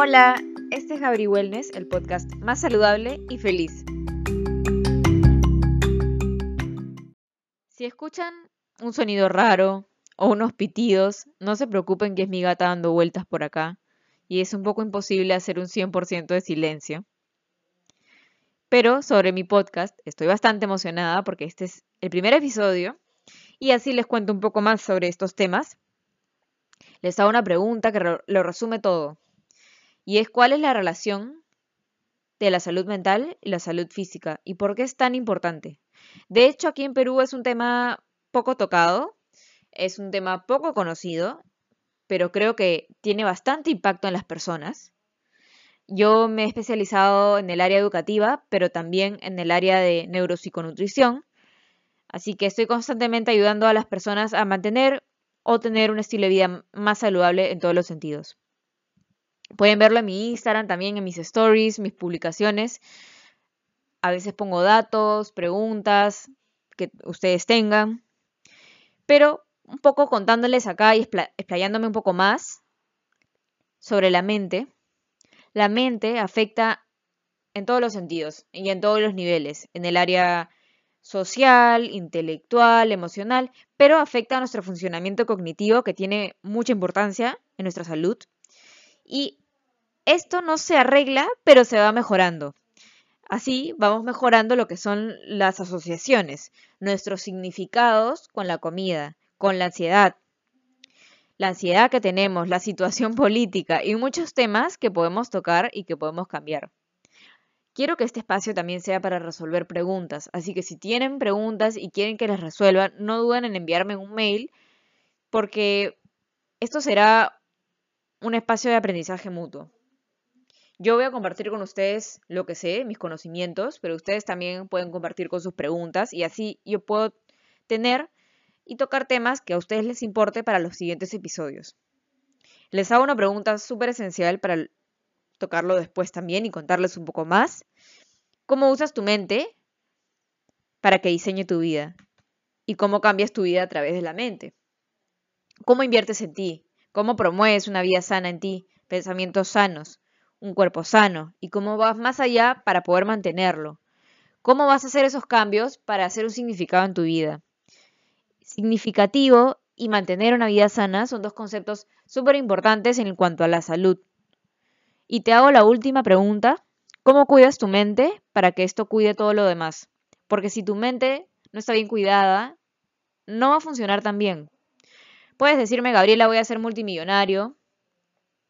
Hola, este es Gabri Wellness, el podcast más saludable y feliz. Si escuchan un sonido raro o unos pitidos, no se preocupen que es mi gata dando vueltas por acá y es un poco imposible hacer un 100% de silencio. Pero sobre mi podcast estoy bastante emocionada porque este es el primer episodio y así les cuento un poco más sobre estos temas. Les hago una pregunta que lo resume todo y es cuál es la relación de la salud mental y la salud física y por qué es tan importante. De hecho, aquí en Perú es un tema poco tocado, es un tema poco conocido, pero creo que tiene bastante impacto en las personas. Yo me he especializado en el área educativa, pero también en el área de neuropsiconutrición. Así que estoy constantemente ayudando a las personas a mantener o tener un estilo de vida más saludable en todos los sentidos. Pueden verlo en mi Instagram, también en mis stories, mis publicaciones. A veces pongo datos, preguntas que ustedes tengan. Pero un poco contándoles acá y explayándome un poco más sobre la mente la mente afecta en todos los sentidos y en todos los niveles, en el área social, intelectual, emocional, pero afecta a nuestro funcionamiento cognitivo que tiene mucha importancia en nuestra salud. Y esto no se arregla, pero se va mejorando. Así vamos mejorando lo que son las asociaciones, nuestros significados con la comida, con la ansiedad, la ansiedad que tenemos, la situación política y muchos temas que podemos tocar y que podemos cambiar. Quiero que este espacio también sea para resolver preguntas, así que si tienen preguntas y quieren que les resuelvan, no duden en enviarme un mail porque esto será un espacio de aprendizaje mutuo. Yo voy a compartir con ustedes lo que sé, mis conocimientos, pero ustedes también pueden compartir con sus preguntas y así yo puedo tener y tocar temas que a ustedes les importe para los siguientes episodios. Les hago una pregunta súper esencial para tocarlo después también y contarles un poco más. ¿Cómo usas tu mente para que diseñe tu vida? ¿Y cómo cambias tu vida a través de la mente? ¿Cómo inviertes en ti? ¿Cómo promueves una vida sana en ti? Pensamientos sanos, un cuerpo sano y cómo vas más allá para poder mantenerlo. ¿Cómo vas a hacer esos cambios para hacer un significado en tu vida? significativo y mantener una vida sana son dos conceptos súper importantes en cuanto a la salud. Y te hago la última pregunta. ¿Cómo cuidas tu mente para que esto cuide todo lo demás? Porque si tu mente no está bien cuidada, no va a funcionar tan bien. Puedes decirme, Gabriela, voy a ser multimillonario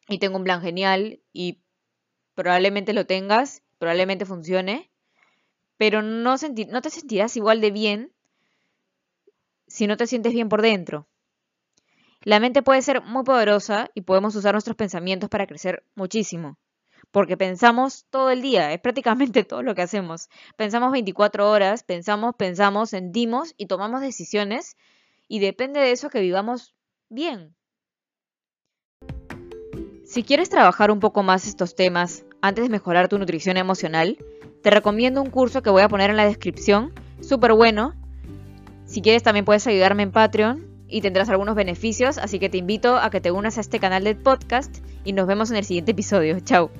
y tengo un plan genial y probablemente lo tengas, probablemente funcione, pero no, no te sentirás igual de bien si no te sientes bien por dentro. La mente puede ser muy poderosa y podemos usar nuestros pensamientos para crecer muchísimo. Porque pensamos todo el día, es prácticamente todo lo que hacemos. Pensamos 24 horas, pensamos, pensamos, sentimos y tomamos decisiones y depende de eso que vivamos bien. Si quieres trabajar un poco más estos temas antes de mejorar tu nutrición emocional, te recomiendo un curso que voy a poner en la descripción, súper bueno, si quieres también puedes ayudarme en Patreon y tendrás algunos beneficios, así que te invito a que te unas a este canal de podcast y nos vemos en el siguiente episodio. Chao.